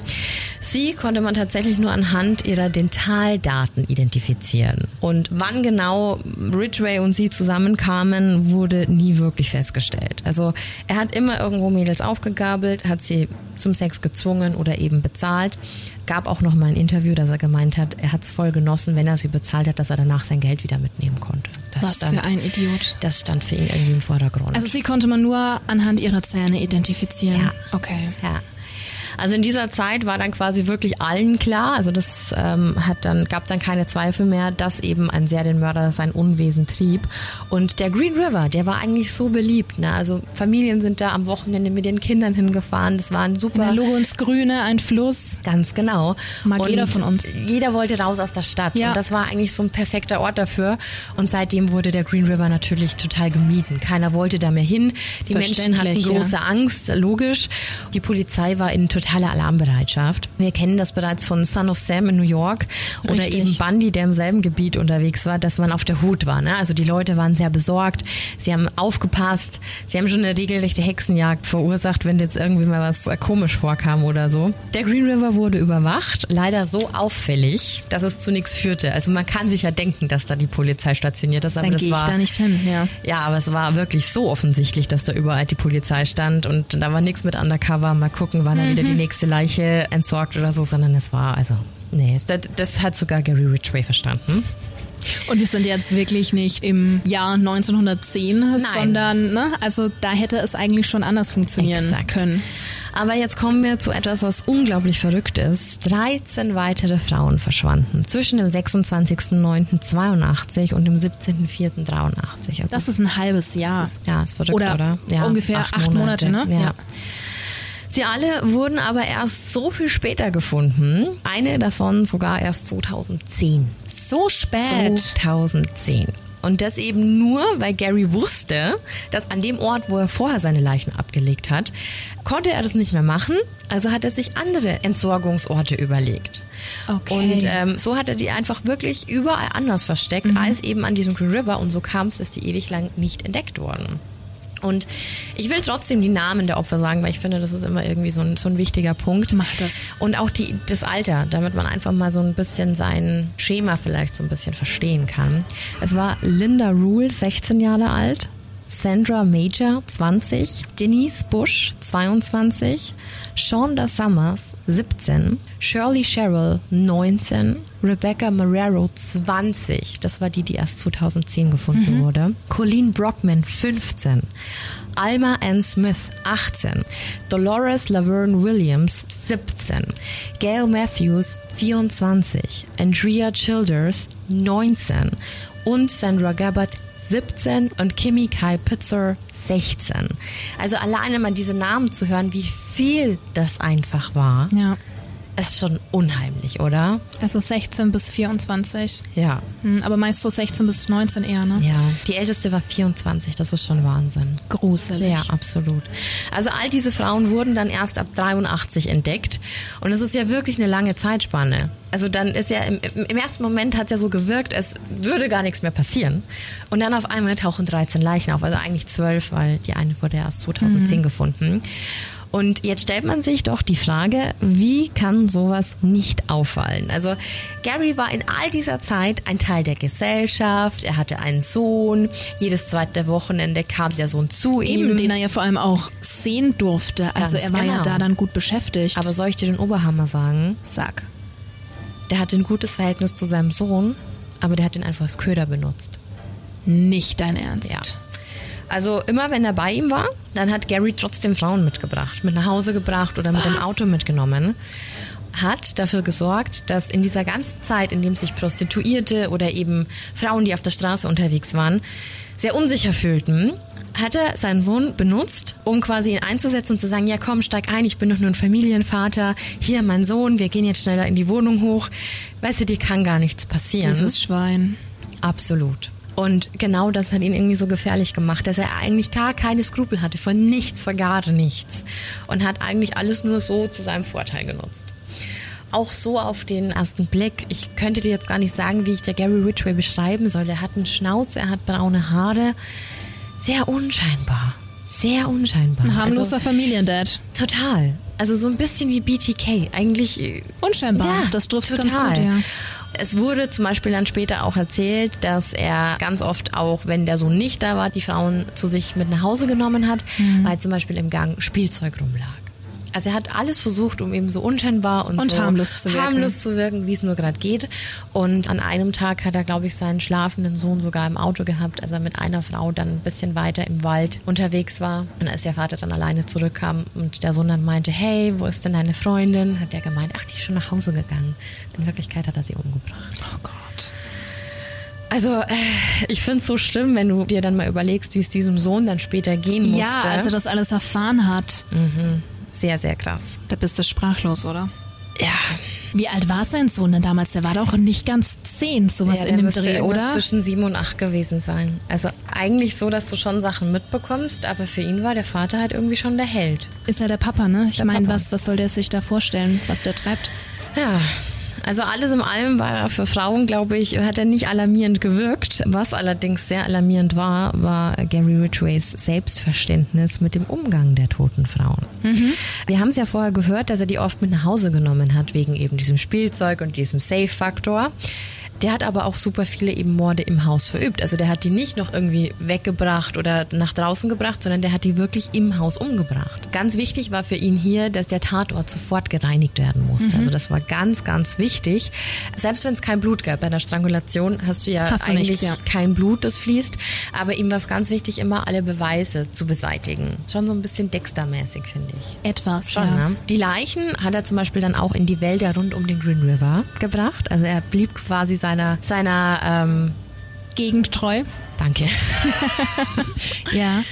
Sie konnte man tatsächlich nur anhand ihrer Dentaldaten identifizieren. Und wann genau Ridgway und sie zusammenkamen, wurde nie wirklich festgestellt. Also er hat immer irgendwo Mädels aufgegabelt, hat sie zum Sex gezwungen oder eben bezahlt. Gab auch noch mal ein Interview, dass er gemeint hat, er hat es voll genossen, wenn er sie bezahlt hat, dass er danach sein Geld wieder mitnehmen konnte. Das Was stand, für ein Idiot. Das stand für ihn irgendwie im Vordergrund. Also sie konnte man nur anhand ihrer Zähne identifizieren. Ja. Okay. Ja. Also in dieser Zeit war dann quasi wirklich allen klar, also das ähm, hat dann gab dann keine Zweifel mehr, dass eben ein Serienmörder sein Unwesen trieb. Und der Green River, der war eigentlich so beliebt. Ne? Also Familien sind da am Wochenende mit den Kindern hingefahren. Das war ein super Eine Logo ins Grüne, ein Fluss. Ganz genau. Mag jeder von uns. Jeder wollte raus aus der Stadt. Ja. Und das war eigentlich so ein perfekter Ort dafür. Und seitdem wurde der Green River natürlich total gemieden. Keiner wollte da mehr hin. Die Menschen hatten Verständlich, ja. große Angst, logisch. Die Polizei war in totaler Alarmbereitschaft. Wir kennen das bereits von Son of Sam in New York oder Richtig. eben Bundy, der im selben Gebiet unterwegs war, dass man auf der Hut war. Ne? Also die Leute waren sehr besorgt. Sie haben aufgepasst. Sie haben schon eine regelrechte Hexenjagd verursacht, wenn jetzt irgendwie mal was äh, komisch vorkam oder so. Der Green River wurde überwacht, leider so auffällig, dass es zu nichts führte. Also man kann sich ja denken, dass da die Polizei stationiert ist, aber Dann das gehe ich war da nicht hin, ja. ja, aber es war wirklich so offensichtlich, dass da überall die Polizei stand und da war nichts mit Undercover, mal gucken, wann er wieder die nächste Leiche entsorgt oder so, sondern es war, also, nee, das, das hat sogar Gary Ridgway verstanden. Und wir sind jetzt wirklich nicht im Jahr 1910, Nein. sondern, ne, also da hätte es eigentlich schon anders funktionieren Exakt. können. Aber jetzt kommen wir zu etwas, was unglaublich verrückt ist. 13 weitere Frauen verschwanden zwischen dem 26.09.82 und dem 17.04.83. Also das ist ein halbes Jahr. Ist, ja, ist verrückt, oder? oder? Ja, ungefähr acht, acht Monate, Monate, ne? ja. ja. Sie alle wurden aber erst so viel später gefunden. Eine davon sogar erst 2010. So spät. 2010. Und das eben nur, weil Gary wusste, dass an dem Ort, wo er vorher seine Leichen abgelegt hat, konnte er das nicht mehr machen. Also hat er sich andere Entsorgungsorte überlegt. Okay. Und ähm, so hat er die einfach wirklich überall anders versteckt, mhm. als eben an diesem Green River. Und so kam es, dass die ewig lang nicht entdeckt wurden. Und ich will trotzdem die Namen der Opfer sagen, weil ich finde, das ist immer irgendwie so ein, so ein wichtiger Punkt. Macht das. Und auch die, das Alter, damit man einfach mal so ein bisschen sein Schema vielleicht so ein bisschen verstehen kann. Es war Linda Rule, 16 Jahre alt. Sandra Major, 20, Denise Bush, 22, Shonda Summers, 17, Shirley Sherrill, 19, Rebecca Marrero, 20, das war die, die erst 2010 gefunden mhm. wurde, Colleen Brockman, 15, Alma Ann Smith, 18, Dolores Laverne Williams, 17, Gail Matthews, 24, Andrea Childers, 19 und Sandra Gabbard, 17 und Kimi Kai Pitzer 16. Also alleine mal diese Namen zu hören, wie viel das einfach war. Ja. Ist schon unheimlich, oder? Also 16 bis 24. Ja. Hm, aber meist so 16 bis 19 eher, ne? Ja. Die älteste war 24, das ist schon Wahnsinn. Gruselig. Ja, absolut. Also all diese Frauen wurden dann erst ab 83 entdeckt. Und es ist ja wirklich eine lange Zeitspanne. Also dann ist ja im, im ersten Moment hat es ja so gewirkt, es würde gar nichts mehr passieren. Und dann auf einmal tauchen 13 Leichen auf, also eigentlich 12, weil die eine wurde erst 2010 mhm. gefunden. Und jetzt stellt man sich doch die Frage, wie kann sowas nicht auffallen? Also Gary war in all dieser Zeit ein Teil der Gesellschaft, er hatte einen Sohn, jedes zweite Wochenende kam der Sohn zu Eben, ihm. den er ja vor allem auch sehen durfte. Also Ganz er war genau. ja da dann gut beschäftigt. Aber soll ich dir den Oberhammer sagen? Sag. Der hatte ein gutes Verhältnis zu seinem Sohn, aber der hat ihn einfach als Köder benutzt. Nicht dein Ernst. Ja. Also immer wenn er bei ihm war, dann hat Gary trotzdem Frauen mitgebracht, mit nach Hause gebracht oder Was? mit dem Auto mitgenommen. Hat dafür gesorgt, dass in dieser ganzen Zeit, in dem sich Prostituierte oder eben Frauen, die auf der Straße unterwegs waren, sehr unsicher fühlten, hat er seinen Sohn benutzt, um quasi ihn einzusetzen und zu sagen, ja komm, steig ein, ich bin doch nur ein Familienvater, hier mein Sohn, wir gehen jetzt schneller in die Wohnung hoch. Weißt du, dir kann gar nichts passieren. Dieses Schwein. Absolut. Und genau das hat ihn irgendwie so gefährlich gemacht, dass er eigentlich gar keine Skrupel hatte, von nichts, von gar nichts. Und hat eigentlich alles nur so zu seinem Vorteil genutzt. Auch so auf den ersten Blick. Ich könnte dir jetzt gar nicht sagen, wie ich der Gary Ridgway beschreiben soll. Er hat einen Schnauz, er hat braune Haare. Sehr unscheinbar. Sehr unscheinbar. Ein harmloser also, Familiendad. Total. Also so ein bisschen wie BTK. Eigentlich. Äh, unscheinbar. Ja, das trifft ganz gut, ja. Es wurde zum Beispiel dann später auch erzählt, dass er ganz oft auch, wenn der Sohn nicht da war, die Frauen zu sich mit nach Hause genommen hat, mhm. weil zum Beispiel im Gang Spielzeug rumlag. Also er hat alles versucht, um eben so unscheinbar und, und so harmlos zu wirken, harmlos zu wirken wie es nur gerade geht. Und an einem Tag hat er, glaube ich, seinen schlafenden Sohn sogar im Auto gehabt, als er mit einer Frau dann ein bisschen weiter im Wald unterwegs war. Und als der Vater dann alleine zurückkam und der Sohn dann meinte, hey, wo ist denn deine Freundin? Hat er gemeint, ach, die ist schon nach Hause gegangen. In Wirklichkeit hat er sie umgebracht. Oh Gott. Also, äh, ich finde es so schlimm, wenn du dir dann mal überlegst, wie es diesem Sohn dann später gehen musste. Ja, als er das alles erfahren hat. Mhm. Sehr, sehr krass. Da bist du sprachlos, oder? Ja. Wie alt war sein Sohn denn damals? Der war doch nicht ganz zehn, sowas ja, in dem Dreh, oder? zwischen sieben und acht gewesen sein. Also eigentlich so, dass du schon Sachen mitbekommst, aber für ihn war der Vater halt irgendwie schon der Held. Ist er der Papa, ne? Ich meine, was, was soll der sich da vorstellen, was der treibt? Ja, also alles in allem war er für Frauen, glaube ich, hat er nicht alarmierend gewirkt. Was allerdings sehr alarmierend war, war Gary Ridgways Selbstverständnis mit dem Umgang der toten Frauen. Mhm. Wir haben es ja vorher gehört, dass er die oft mit nach Hause genommen hat, wegen eben diesem Spielzeug und diesem Safe-Faktor. Der hat aber auch super viele eben Morde im Haus verübt. Also der hat die nicht noch irgendwie weggebracht oder nach draußen gebracht, sondern der hat die wirklich im Haus umgebracht. Ganz wichtig war für ihn hier, dass der Tatort sofort gereinigt werden musste. Mhm. Also das war ganz, ganz wichtig. Selbst wenn es kein Blut gab bei der Strangulation, hast du ja hast eigentlich nichts, ja. kein Blut, das fließt. Aber ihm war es ganz wichtig, immer alle Beweise zu beseitigen. Schon so ein bisschen Dexter-mäßig, finde ich. Etwas, Schon, ja. ne? Die Leichen hat er zum Beispiel dann auch in die Wälder rund um den Green River gebracht. Also er blieb quasi seiner, seiner ähm, Gegend treu. Danke. [LAUGHS] ja.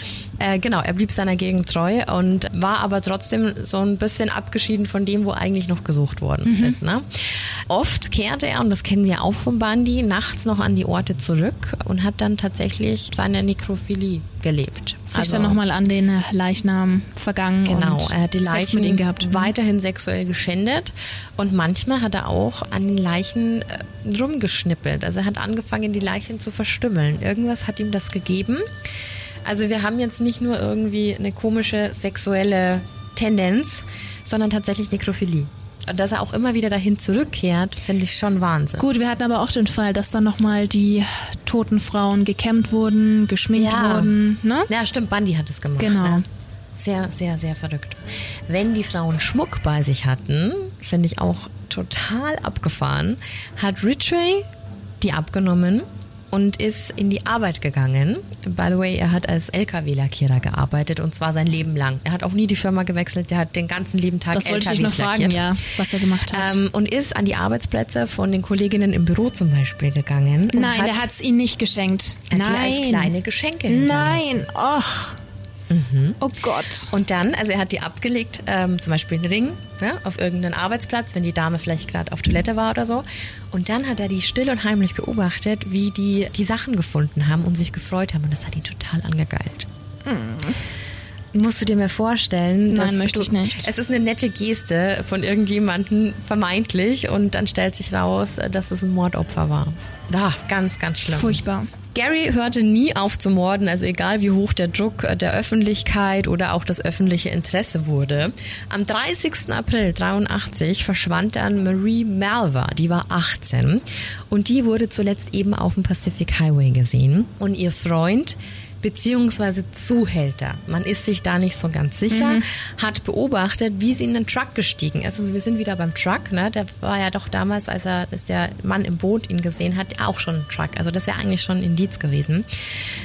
Äh, genau, er blieb seiner Gegend treu und war aber trotzdem so ein bisschen abgeschieden von dem, wo eigentlich noch gesucht worden mhm. ist. Ne? Oft kehrte er, und das kennen wir auch vom Bandi, nachts noch an die Orte zurück und hat dann tatsächlich seine Nekrophilie gelebt. Sich also, dann nochmal an den Leichnam vergangen. Genau, er hat die Leichen mit ihm gehabt. Mhm. weiterhin sexuell geschändet und manchmal hat er auch an den Leichen äh, rumgeschnippelt. Also er hat angefangen, die Leichen zu verstümmeln. Irgendwas hat ihm das gegeben. Also wir haben jetzt nicht nur irgendwie eine komische sexuelle Tendenz, sondern tatsächlich Nekrophilie. Und dass er auch immer wieder dahin zurückkehrt, finde ich schon Wahnsinn. Gut, wir hatten aber auch den Fall, dass dann nochmal die toten Frauen gekämmt wurden, geschminkt ja. wurden. Ne? Ja, stimmt, Bundy hat es gemacht. Genau. Ne? Sehr, sehr, sehr verrückt. Wenn die Frauen Schmuck bei sich hatten, finde ich auch total abgefahren, hat Ridgway die abgenommen und ist in die Arbeit gegangen. By the way, er hat als LKW-Lackierer gearbeitet und zwar sein Leben lang. Er hat auch nie die Firma gewechselt, der hat den ganzen lieben Tag das LKWs wollte ich noch fragen, ja, was er gemacht hat. Ähm, und ist an die Arbeitsplätze von den Kolleginnen im Büro zum Beispiel gegangen. Nein, hat, der hat es ihnen nicht geschenkt. Nein. Als kleine Geschenke. Nein, och. Mhm. Oh Gott. Und dann, also er hat die abgelegt, ähm, zum Beispiel einen Ring ja, auf irgendeinen Arbeitsplatz, wenn die Dame vielleicht gerade auf Toilette war oder so. Und dann hat er die still und heimlich beobachtet, wie die die Sachen gefunden haben und sich gefreut haben. Und das hat ihn total angegeilt. Mhm. Musst du dir mal vorstellen. Nein, möchte ich nicht. Es ist eine nette Geste von irgendjemandem, vermeintlich, und dann stellt sich raus, dass es ein Mordopfer war. Ah, ganz, ganz schlimm. Furchtbar. Gary hörte nie auf zu morden, also egal wie hoch der Druck der Öffentlichkeit oder auch das öffentliche Interesse wurde. Am 30. April 83 verschwand dann Marie Malva, die war 18 und die wurde zuletzt eben auf dem Pacific Highway gesehen und ihr Freund beziehungsweise Zuhälter. Man ist sich da nicht so ganz sicher, mhm. hat beobachtet, wie sie in den Truck gestiegen ist. Also wir sind wieder beim Truck, ne? Der war ja doch damals, als er, als der Mann im Boot ihn gesehen hat, auch schon ein Truck. Also das wäre eigentlich schon ein Indiz gewesen.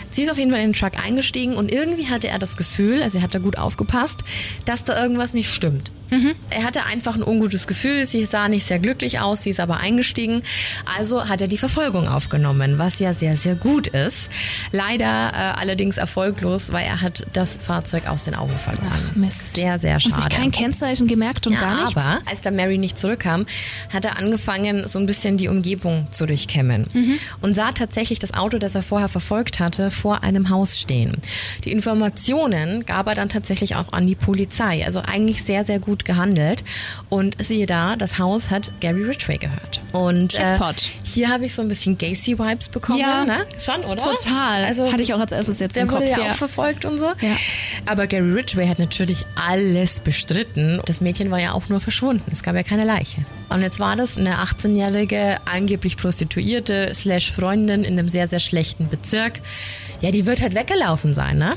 Sie ist auf jeden Fall in den Truck eingestiegen und irgendwie hatte er das Gefühl, also er hat da gut aufgepasst, dass da irgendwas nicht stimmt. Mhm. Er hatte einfach ein ungutes Gefühl, sie sah nicht sehr glücklich aus, sie ist aber eingestiegen. Also hat er die Verfolgung aufgenommen, was ja sehr, sehr gut ist. Leider äh, allerdings erfolglos, weil er hat das Fahrzeug aus den Augen verloren. Ach, Mist. Sehr, sehr schade. Und sich kein Kennzeichen gemerkt und ja, gar nichts. Aber als der Mary nicht zurückkam, hat er angefangen, so ein bisschen die Umgebung zu durchkämmen. Mhm. Und sah tatsächlich das Auto, das er vorher verfolgt hatte, vor einem Haus stehen. Die Informationen gab er dann tatsächlich auch an die Polizei. Also eigentlich sehr, sehr gut gehandelt. Und siehe da, das Haus hat Gary Ridgway gehört. Und äh, hier habe ich so ein bisschen Gacy-Vibes bekommen. Ja, ne? schon, oder? Total. Also hatte ich auch als erstes jetzt der im Kopf. Der wurde ja, auch verfolgt und so. Ja. Aber Gary Ridgway hat natürlich alles bestritten. Das Mädchen war ja auch nur verschwunden. Es gab ja keine Leiche. Und jetzt war das eine 18-jährige, angeblich Prostituierte slash Freundin in einem sehr, sehr schlechten Bezirk. Ja, die wird halt weggelaufen sein, ne?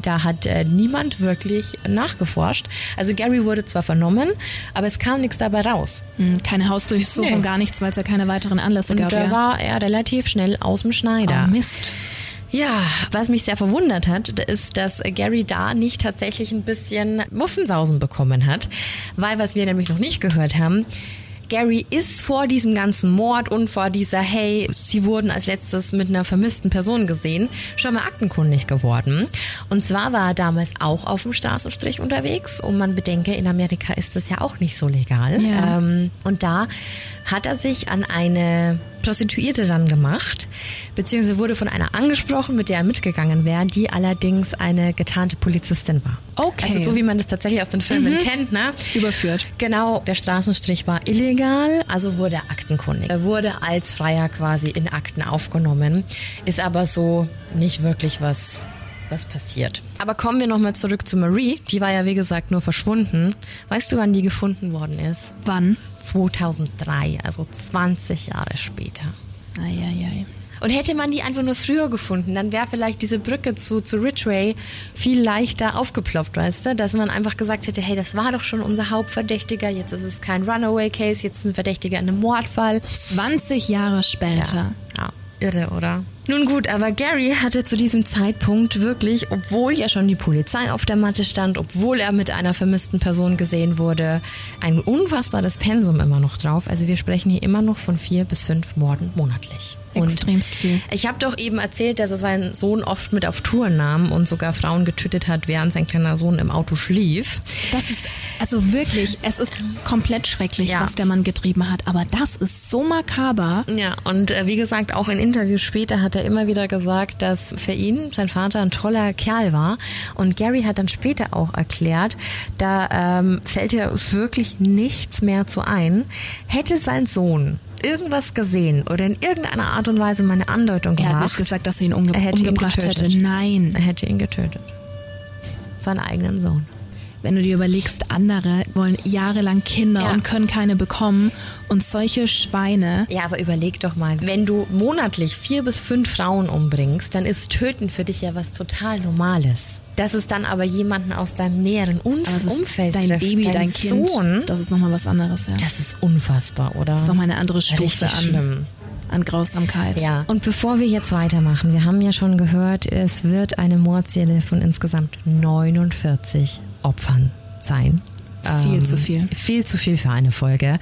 Da hat äh, niemand wirklich nachgeforscht. Also Gary wurde zwar vernommen, aber es kam nichts dabei raus. Hm, keine Hausdurchsuchung, nee. gar nichts, weil es ja keine weiteren Anlässe Und gab. Und da ja. war er relativ schnell aus dem Schneider. Oh, Mist. Ja, was mich sehr verwundert hat, ist, dass Gary da nicht tatsächlich ein bisschen Muffensausen bekommen hat, weil was wir nämlich noch nicht gehört haben, Gary ist vor diesem ganzen Mord und vor dieser, hey, sie wurden als letztes mit einer vermissten Person gesehen, schon mal aktenkundig geworden. Und zwar war er damals auch auf dem Straßenstrich unterwegs und man bedenke, in Amerika ist das ja auch nicht so legal. Ja. Ähm, und da hat er sich an eine Prostituierte dann gemacht, beziehungsweise wurde von einer angesprochen, mit der er mitgegangen wäre, die allerdings eine getarnte Polizistin war. Okay. Also so wie man das tatsächlich aus den Filmen mhm. kennt, ne? Überführt. Genau, der Straßenstrich war illegal, also wurde er aktenkundig. Er wurde als Freier quasi in Akten aufgenommen, ist aber so nicht wirklich was was passiert. Aber kommen wir nochmal zurück zu Marie. Die war ja, wie gesagt, nur verschwunden. Weißt du, wann die gefunden worden ist? Wann? 2003, also 20 Jahre später. Eieiei. Und hätte man die einfach nur früher gefunden, dann wäre vielleicht diese Brücke zu, zu Ridgway viel leichter aufgeploppt, weißt du? Dass man einfach gesagt hätte, hey, das war doch schon unser Hauptverdächtiger, jetzt ist es kein Runaway-Case, jetzt ist ein Verdächtiger in einem Mordfall. 20 Jahre später. Ja, ja irre, oder? Nun gut, aber Gary hatte zu diesem Zeitpunkt wirklich, obwohl ja schon die Polizei auf der Matte stand, obwohl er mit einer vermissten Person gesehen wurde, ein unfassbares Pensum immer noch drauf. Also wir sprechen hier immer noch von vier bis fünf Morden monatlich. Und Extremst viel. Ich habe doch eben erzählt, dass er seinen Sohn oft mit auf Touren nahm und sogar Frauen getötet hat, während sein kleiner Sohn im Auto schlief. Das ist also wirklich, es ist komplett schrecklich, ja. was der Mann getrieben hat. Aber das ist so makaber. Ja, und äh, wie gesagt, auch in Interviews später hat er immer wieder gesagt, dass für ihn sein Vater ein toller Kerl war. Und Gary hat dann später auch erklärt, da ähm, fällt ja wirklich nichts mehr zu ein. Hätte sein Sohn irgendwas gesehen oder in irgendeiner Art und Weise meine Andeutung gemacht. Er hat nicht gesagt, dass er ihn umge er hätte umgebracht ihn hätte. Nein. Er hätte ihn getötet. Seinen eigenen Sohn. Wenn du dir überlegst, andere wollen jahrelang Kinder ja. und können keine bekommen und solche Schweine. Ja, aber überleg doch mal, wenn du monatlich vier bis fünf Frauen umbringst, dann ist Töten für dich ja was total Normales. Dass es dann aber jemanden aus deinem näheren Umf Umfeld dein trifft, Baby, dein, dein Kind, Sohn, das ist nochmal was anderes, ja. Das ist unfassbar, oder? Das ist nochmal eine andere Stufe Richtig an. Schlimm an Grausamkeit. Ja. Und bevor wir jetzt weitermachen, wir haben ja schon gehört, es wird eine Mordzähle von insgesamt 49 Opfern sein. Viel ähm, zu viel. Viel zu viel für eine Folge.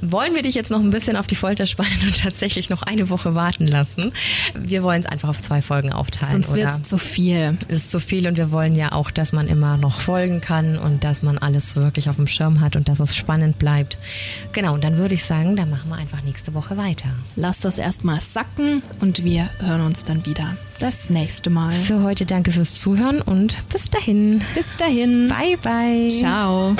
Wollen wir dich jetzt noch ein bisschen auf die Folter spannen und [LAUGHS] tatsächlich noch eine Woche warten lassen? Wir wollen es einfach auf zwei Folgen aufteilen. Sonst wird es zu viel. Es ist zu viel und wir wollen ja auch, dass man immer noch folgen kann und dass man alles wirklich auf dem Schirm hat und dass es spannend bleibt. Genau, und dann würde ich sagen, dann machen wir einfach nächste Woche weiter. Lass das erstmal sacken und wir hören uns dann wieder das nächste Mal. Für heute danke fürs Zuhören und bis dahin. Bis dahin. Bye, bye. Ciao.